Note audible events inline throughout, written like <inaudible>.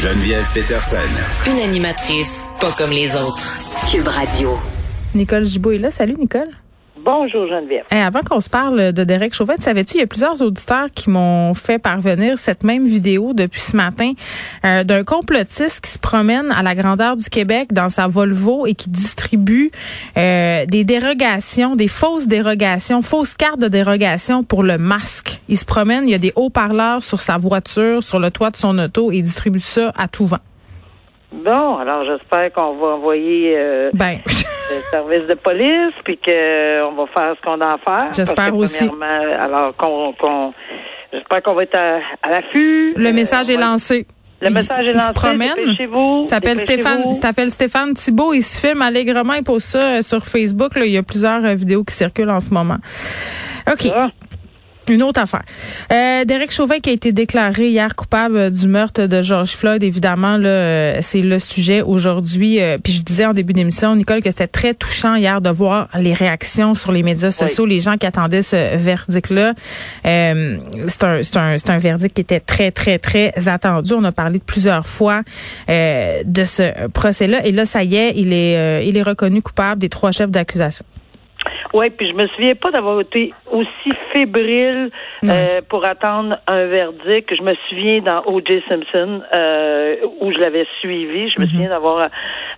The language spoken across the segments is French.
Geneviève Peterson. Une animatrice pas comme les autres. Cube Radio. Nicole Gibault est là. Salut, Nicole. Bonjour Geneviève. avant qu'on se parle de Derek Chauvin, savais-tu, il y a plusieurs auditeurs qui m'ont fait parvenir cette même vidéo depuis ce matin euh, d'un complotiste qui se promène à la grandeur du Québec dans sa Volvo et qui distribue euh, des dérogations, des fausses dérogations, fausses cartes de dérogation pour le masque. Il se promène, il y a des haut-parleurs sur sa voiture, sur le toit de son auto et il distribue ça à tout vent. Bon, alors j'espère qu'on va envoyer euh, ben. le service de police, puis qu'on va faire ce qu'on a à faire. J'espère aussi. Alors qu'on, j'espère qu'on va être à, l'affût. Le message est lancé. Le message est lancé. Il se promène. S'appelle Stéphane, s'appelle Stéphane Thibault. Il se filme allègrement. Il pose ça euh, sur Facebook. Là. Il y a plusieurs euh, vidéos qui circulent en ce moment. OK. Ah. Une autre affaire. Euh, Derek Chauvin qui a été déclaré hier coupable du meurtre de George Floyd, évidemment, là, euh, c'est le sujet aujourd'hui. Euh, puis je disais en début d'émission, Nicole, que c'était très touchant hier de voir les réactions sur les médias sociaux, les gens qui attendaient ce verdict-là. Euh, c'est un, c'est un, c'est un verdict qui était très, très, très attendu. On a parlé plusieurs fois euh, de ce procès-là. Et là, ça y est, il est, il est reconnu coupable des trois chefs d'accusation. Oui, puis je me souviens pas d'avoir été aussi fébrile euh, pour attendre un verdict. Je me souviens dans O.J. Simpson euh, où je l'avais suivi. Je me mm-hmm. souviens d'avoir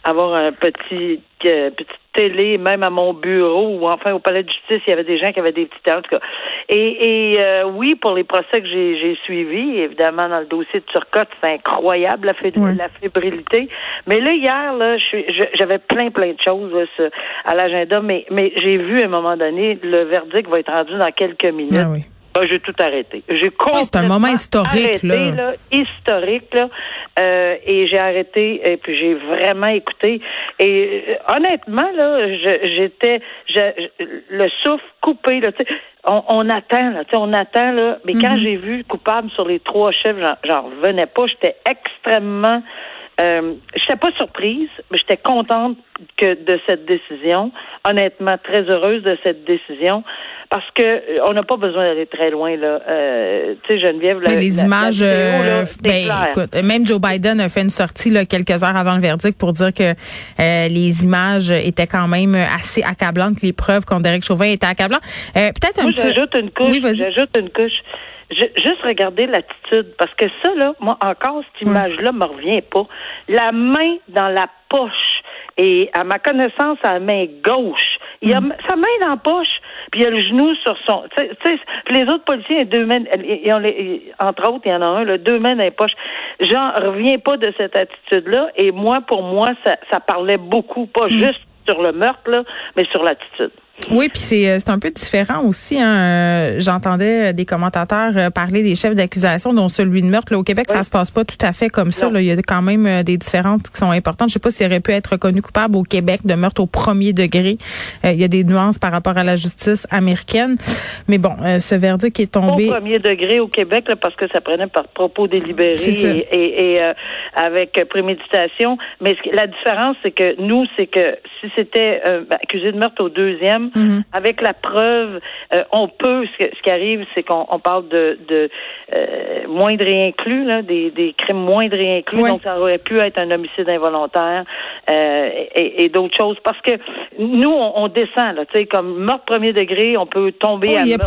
avoir un petit euh, petite télé, même à mon bureau ou enfin au palais de justice, il y avait des gens qui avaient des petits en tout cas. Et, et euh, oui, pour les procès que j'ai suivis, évidemment dans le dossier de Turcotte, c'est incroyable la, la, fébrilité. Mais là hier, là, j'avais plein plein de choses à l'agenda, mais mais j'ai vu à un moment donné le verdict va être rendu dans quelques minutes. Ah oui. Ah, j'ai tout arrêté. J'ai complètement c'est un moment historique arrêté, là. historique là, euh, et j'ai arrêté et puis j'ai vraiment écouté. Et euh, honnêtement là, j'étais le souffle coupé là, on, on attend là, on attend là, mais quand mm-hmm. j'ai vu coupable sur les trois chefs, j'en revenais pas, j'étais extrêmement euh, je n'étais pas surprise, mais j'étais contente que de cette décision. Honnêtement, très heureuse de cette décision parce que euh, on n'a pas besoin d'aller très loin là. Euh, tu sais, Geneviève, les images, euh, ben, écoute, même Joe Biden a fait une sortie là, quelques heures avant le verdict pour dire que les images étaient quand même assez accablantes, les preuves contre Derek Chauvin étaient accablantes. Peut-être un Moi, j'ajoute une couche. Oui, j'ajoute une couche juste regarder l'attitude, parce que ça, là, moi, encore, cette image-là me revient pas. La main dans la poche, et à ma connaissance, à la main gauche, il a mm. sa main dans la poche, puis il a le genou sur son. Tu sais, les autres policiers, deux mains, ils ont les, entre autres, il y en a un, là, deux mains dans les poches. J'en reviens pas de cette attitude-là, et moi, pour moi, ça, ça parlait beaucoup, pas mm. juste sur le meurtre, là, mais sur l'attitude. Oui, puis c'est euh, c'est un peu différent aussi. Hein. Euh, j'entendais des commentateurs euh, parler des chefs d'accusation, dont celui de meurtre. Là, au Québec, ça se passe pas tout à fait comme ça. Là. Il y a quand même des différences qui sont importantes. Je sais pas s'il aurait pu être reconnu coupable au Québec de meurtre au premier degré. il y a des nuances par rapport à la justice américaine. Mais bon, ce verdict est tombé. Au premier degré au Québec, là, parce que ça prenait par propos délibéré et, et, avec préméditation. Mais la différence, c'est que nous, c'est que si c'était accusé de meurtre au deuxième, Mm-hmm. Avec la preuve, euh, on peut. Ce, qui arrive, c'est qu'on parle de, de euh, moindre inclus, là, des, des crimes moindres et inclus. Donc, ça aurait pu être un homicide involontaire euh, et, et d'autres choses. Parce que nous, on, descend, là, tu sais, comme meurtre premier degré, on peut tomber à il y a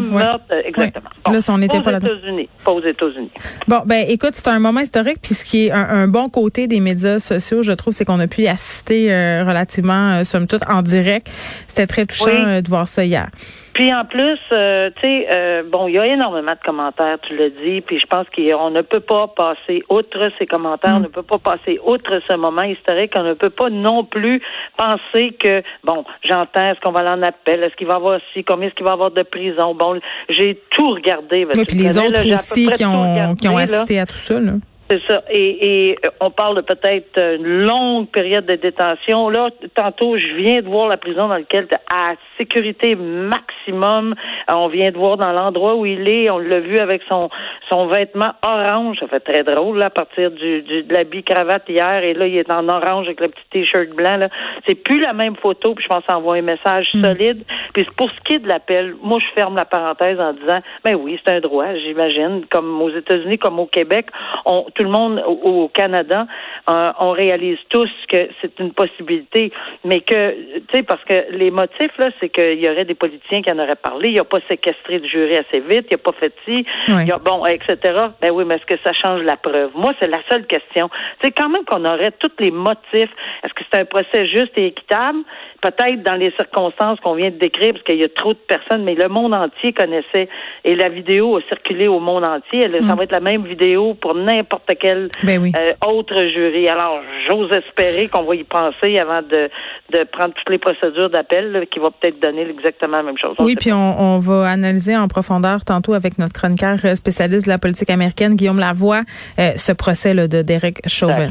meurtre, exactement. là, on n'était pas, aux États-Unis. Pas aux États-Unis. Bon, ben, écoute, c'est un moment historique. Puis ce qui est un, bon côté des médias sociaux, je trouve, c'est qu'on a pu y assister relativement, somme toute, en direct. C'était très touchant euh, de voir ça hier. Puis en plus, euh, tu sais, euh, bon, il y a énormément de commentaires, tu l'as dit, puis je pense qu'on ne peut pas passer outre ces commentaires, on mm. ne peut pas passer outre ce moment historique, on ne peut pas non plus penser que, bon, j'entends, est-ce qu'on va aller en appel, est-ce qu'il va y avoir aussi, combien est-ce qu'il va y avoir de prison, bon, j'ai tout regardé. Oui, puis les autres aussi qui ont, qui ont assisté à tout ça, là. C'est ça. Et, et, on parle de peut-être une longue période de détention. Là, tantôt, je viens de voir la prison dans laquelle, à sécurité maximum, on vient de voir dans l'endroit où il est, on l'a vu avec son son vêtement orange. Ça fait très drôle, là, à partir du, du de l'habit cravate hier. Et là, il est en orange avec le petit t-shirt blanc. Là. C'est plus la même photo, puis je pense envoie un message hmm. solide. Puis pour ce qui est de l'appel, moi, je ferme la parenthèse en disant, ben oui, c'est un droit, j'imagine, comme aux États-Unis, comme au Québec, on, tout le monde au, Canada, euh, on réalise tous que c'est une possibilité, mais que, tu sais, parce que les motifs, là, c'est qu'il y aurait des politiciens qui en auraient parlé, il a pas séquestré du jury assez vite, il a pas fait ci, il a, bon, etc. Ben oui, mais est-ce que ça change la preuve? Moi, c'est la seule question. C'est quand même qu'on aurait tous les motifs. Est-ce que c'est un procès juste et équitable? Peut-être dans les circonstances qu'on vient de décrire, parce qu'il y a trop de personnes, mais le monde entier connaissait et la vidéo a circulé au monde entier. Ça mm. va être la même vidéo pour n'importe quel ben euh, autre jury. Alors, j'ose espérer qu'on va y penser avant de, de prendre toutes les procédures d'appel qui vont peut-être donner exactement la même chose. oui, puis on, on, va analyser en profondeur tantôt avec notre chroniqueur spécialiste de la politique américaine, Guillaume Lavoie, euh, ce procès là, de Derek Chauvin.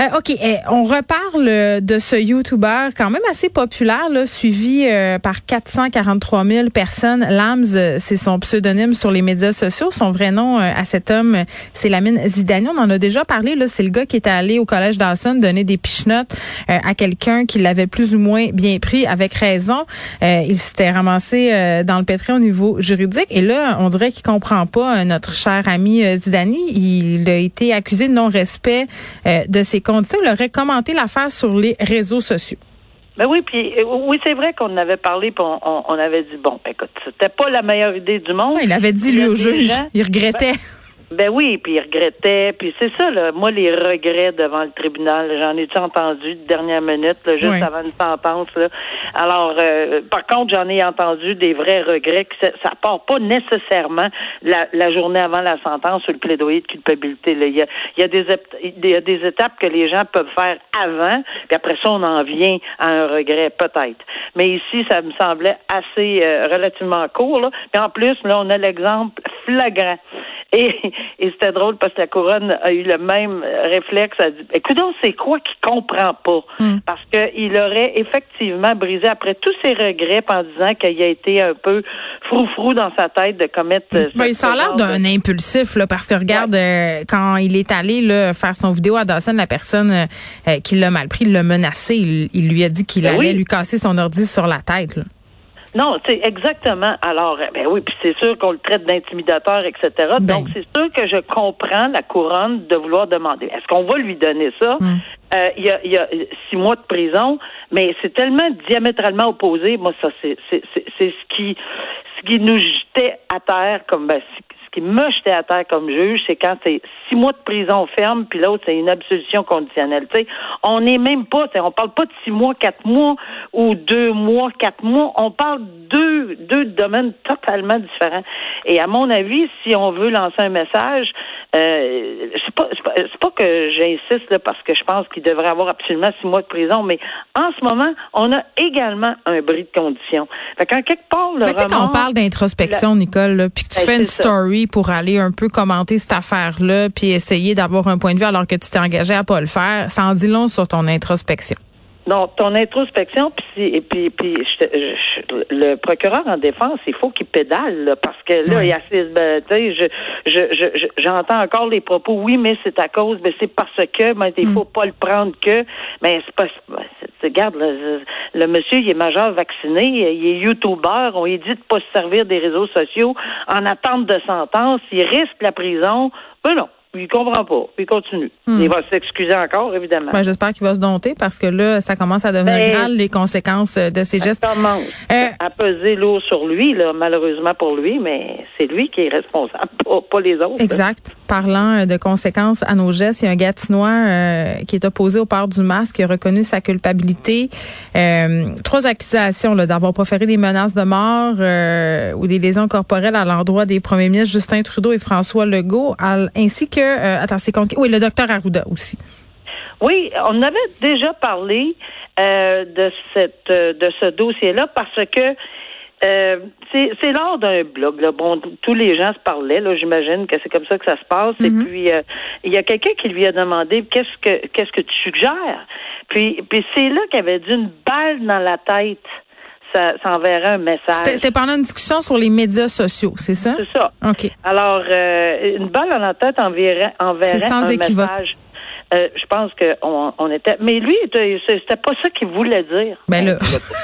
Euh, OK, eh, on reparle de ce YouTuber quand même assez populaire, là, suivi par 443 000 personnes. Lams, c'est son pseudonyme sur les médias sociaux. Son vrai nom à cet homme, c'est Lamine Zidane. On en a déjà parlé. Là, c'est le gars qui est allé au collège Dawson donner des pichenottes euh, à quelqu'un qui l'avait plus ou moins bien pris, avec raison. Euh, il s'était ramassé euh, dans le pétrin au niveau juridique. Et là, on dirait qu'il comprend pas notre cher ami Zidani. Il a été accusé de non-respect de ses conditions. Il aurait commenté l'affaire sur les réseaux sociaux. Ben oui, puis oui, c'est vrai qu'on avait parlé, puis on, avait dit bon, écoute, c'était pas la meilleure idée du monde. il avait dit lui au juge, il regrettait. Ben, ben oui, puis il regrettait, puis c'est ça, là. Moi, les regrets devant le tribunal, j'en ai entendu de dernière minute, juste avant une sentence. Là? Alors, euh, par contre, j'en ai entendu des vrais regrets que ça, ça part pas nécessairement la, la, journée avant la sentence sur le plaidoyer de culpabilité. Là. Il, y a, il, y a des, il y a des étapes que les gens peuvent faire avant, puis après ça, on en vient à un regret, peut-être. Mais ici, ça me semblait assez euh, relativement court. Là. Puis en plus, là, on a l'exemple flagrant. Et, et c'était drôle parce que la couronne a eu le même réflexe. Elle dit, écoute, c'est quoi qu'il comprend pas? Hmm. Parce qu'il aurait effectivement brisé après tous ses regrets en disant qu'il a été un peu froufrou dans sa tête de commettre. Hmm. Ben, il a l'air d'un impulsif, là, parce que regarde, euh, quand il est allé là, faire son vidéo à Dawson, la personne euh, euh, qui l'a mal pris l'a menacé. Il, lui a dit qu'il ben allait lui casser son ordi sur la tête. Là. Non, c'est exactement. Alors, eh ben oui, puis c'est sûr qu'on le traite d'intimidateur, etc. Ben. Donc, c'est sûr que je comprends la couronne de vouloir demander. Est-ce qu'on va lui donner ça? Hmm. Euh, il, y a, y, a, six mois de prison, mais c'est tellement diamétralement opposé. Moi, ça, c'est ce qui ce qui nous jetait à terre comme ben, qui me jetait à terre comme juge, c'est quand c'est six mois de prison ferme, puis l'autre, c'est une absolution conditionnelle. sais, on n'est même pas, on parle pas de six mois, quatre mois ou deux mois, quatre mois. On parle deux, deux domaines totalement différents. Et à mon avis, si on veut lancer un message, euh, c'est pas, c'est pas, que j'insiste là, parce que je pense qu'il devrait avoir absolument six mois de prison, mais en ce moment, on a également un bris de conditions. Fait qu'en quelque part, le mais quand on parle d'introspection, Nicole, puis que tu ben, fais une story pour aller un peu commenter cette affaire-là, puis essayer d'avoir un point de vue alors que tu t'es engagé à pas le faire, ça en dit long sur ton introspection. Non, ton introspection, puis et puis, puis le procureur en défense, il faut qu'il pédale parce que là, il y a ben, tu sais, je, j'entends encore les propos. Oui, mais c'est à cause, mais c'est parce que, mais il mm. faut pas le prendre que, mais c'est pas. Regarde, le, le, monsieur, il est majeur vacciné, il est YouTuber, on lui dit de pas se servir des réseaux sociaux en attente de sentence, il risque la prison. Ben non il comprend pas. Il continue. Hmm. Il va s'excuser encore, évidemment. Ben, J'espère qu'il va se dompter parce que là, ça commence à devenir ben, grave les conséquences de ses gestes. Ça commence euh, à peser lourd sur lui, là, malheureusement pour lui, mais c'est lui qui est responsable, pas, les autres. Exact. Parlant euh, de conséquences à nos gestes, il y a un Gatinois euh, qui est opposé au port du masque, qui a reconnu sa culpabilité. Euh, trois accusations d'avoir proféré des menaces de mort ou des lésions corporelles à l'endroit des premiers ministres Justin Trudeau et François Legault, ainsi que, attends, c'est oui, le docteur Arruda aussi. Oui, on avait déjà parlé de cette de ce dossier-là parce que euh, c'est lors d'un blog. Là. Bon, tous les gens se parlaient. Là, j'imagine que c'est comme ça que ça se passe. Et mhm. puis, euh, il y a quelqu'un qui lui a demandé qu'est-ce que qu'est-ce que tu suggères? Puis, puis c'est là qu'il avait dit une balle dans la tête. Ça, ça enverrait un message. C'était pendant une discussion sur les médias sociaux, c'est ça? C'est ça. OK. Alors, euh, une balle dans la tête enverrait, enverrait sans un équivoque. message. Euh, je pense qu'on on était. Mais lui, c'était pas ça qu'il voulait dire. Ben là.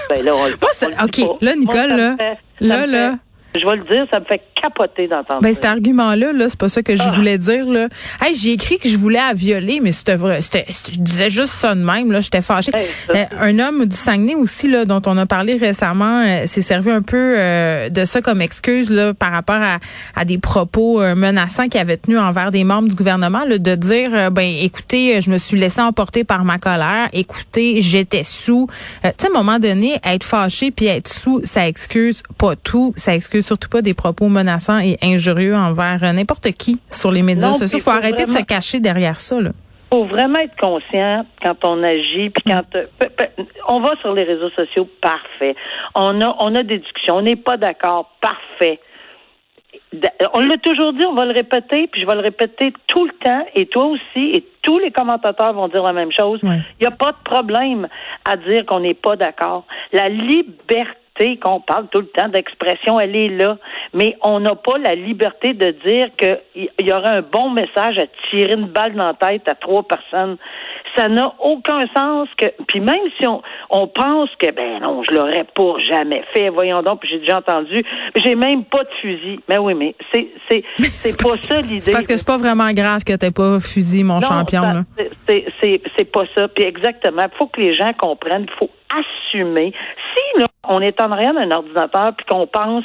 ben là on, OK. Là, Nicole, là. là, là. Je vais le dire, ça me fait capoter d'entendre. Ben, cet argument-là, là, c'est pas ça que je ah. voulais dire, là. Hey, j'ai écrit que je voulais à violer, mais c'était vrai. C'était, je disais juste ça de même, là. J'étais fâchée. Euh, un homme du Saguenay aussi, là, dont on a parlé récemment, euh, s'est servi un peu euh, de ça comme excuse, là, par rapport à, à des propos menaçants qu'il avait tenus envers des membres du gouvernement, là, de dire, ben, écoutez, je me suis laissé emporter par ma colère. Écoutez, j'étais sous. tu sais, à un moment donné, être fâché puis être sous, ça excuse pas tout. Ça excuse surtout pas des propos menaçants et injurieux envers euh, n'importe qui sur les médias sociaux. Il faut, arrêter de se cacher derrière ça. Il faut vraiment être conscient quand on agit, puis quand euh, on va sur les réseaux sociaux, parfait. On a, on a des discussions, on n'est pas d'accord, parfait. On l'a toujours dit, on va le répéter, puis je vais le répéter tout le temps, et toi aussi, et tous les commentateurs vont dire la même chose. Il n'y a pas de problème à dire qu'on n'est pas d'accord. La liberté qu'on parle tout le temps d'expression, elle est là, mais on n'a pas la liberté de dire qu'il y aurait un bon message à tirer une balle dans la tête à trois personnes. Ça n'a aucun sens que, puis même si on, on pense que, ben non, je l'aurais pas jamais fait, voyons donc, puis j'ai déjà entendu, j'ai même pas de fusil. Mais oui, mais c'est, c'est, c'est pas ça l'idée. C'est parce que c'est pas vraiment grave que t'aies pas fusil, mon champion, là. C'est, c'est, c'est pas ça. Puis exactement, il faut que les gens comprennent, il faut assumer. Si là, on est en rien d'un ordinateur puis qu'on pense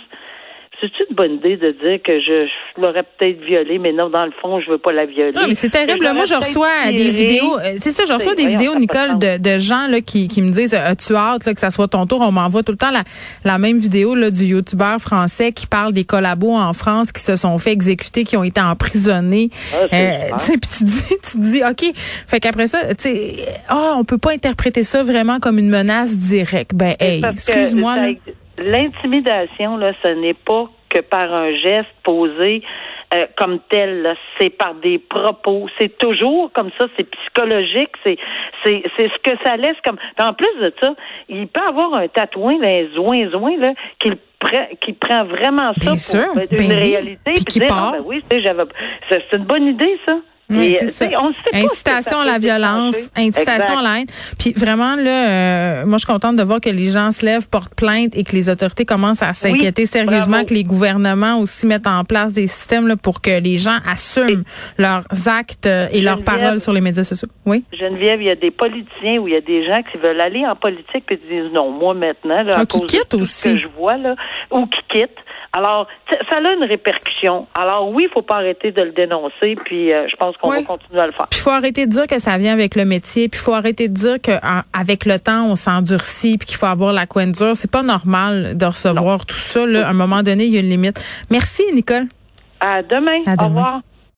c'est une bonne idée de dire que je, l'aurais peut-être violée, mais non, dans le fond, je veux pas la violer? Non, mais c'est terrible. Moi, je reçois des vidéos. Euh, c'est ça, je reçois des vidéos, Nicole, de, de, gens là qui, qui me disent As-tu hâte là, que ça soit ton tour? On m'envoie tout le temps la, la même vidéo là, du youtubeur français qui parle des collabos en France qui se sont fait exécuter, qui ont été emprisonnés. Ah, euh, puis tu dis, <laughs> tu dis, OK. Fait qu'après ça, tu sais, oh, on peut pas interpréter ça vraiment comme une menace directe. Ben, hey, excuse-moi. L'intimidation, là, ce n'est pas que par un geste posé euh, comme tel. C'est par des propos. C'est toujours comme ça. C'est psychologique. C'est c'est c'est ce que ça laisse comme. En plus de ça, il peut avoir un tatouin les zoin zoin là qu'il qui prend vraiment ça pour une ben réalité puis, qui dire, part. Ah, ben oui, c'est une bonne idée ça. Oui, c'est ça. incitation à la violence, incitation à la haine. Puis vraiment là, euh, moi je suis contente de voir que les gens se lèvent, portent plainte et que les autorités commencent à s'inquiéter sérieusement, que les gouvernements aussi mettent en place des systèmes là, pour que les gens assument leurs actes euh, et leurs paroles sur les médias sociaux. Oui? Geneviève, il y a des politiciens ou il y a des gens qui veulent aller en politique puis disent non, moi maintenant là, à ah, qui quittent aussi. que je vois là, ou qui quittent. Alors, ça a une répercussion. Alors oui, il faut pas arrêter de le dénoncer, puis euh, je pense qu'on va continuer à le faire. il faut arrêter de dire que ça vient avec le métier, puis il faut arrêter de dire qu'avec le temps, on s'endurcit, puis qu'il faut avoir la coin dure. C'est pas normal de recevoir tout ça. Là. À un moment donné, il y a une limite. Merci, Nicole. À demain. À demain. Au revoir.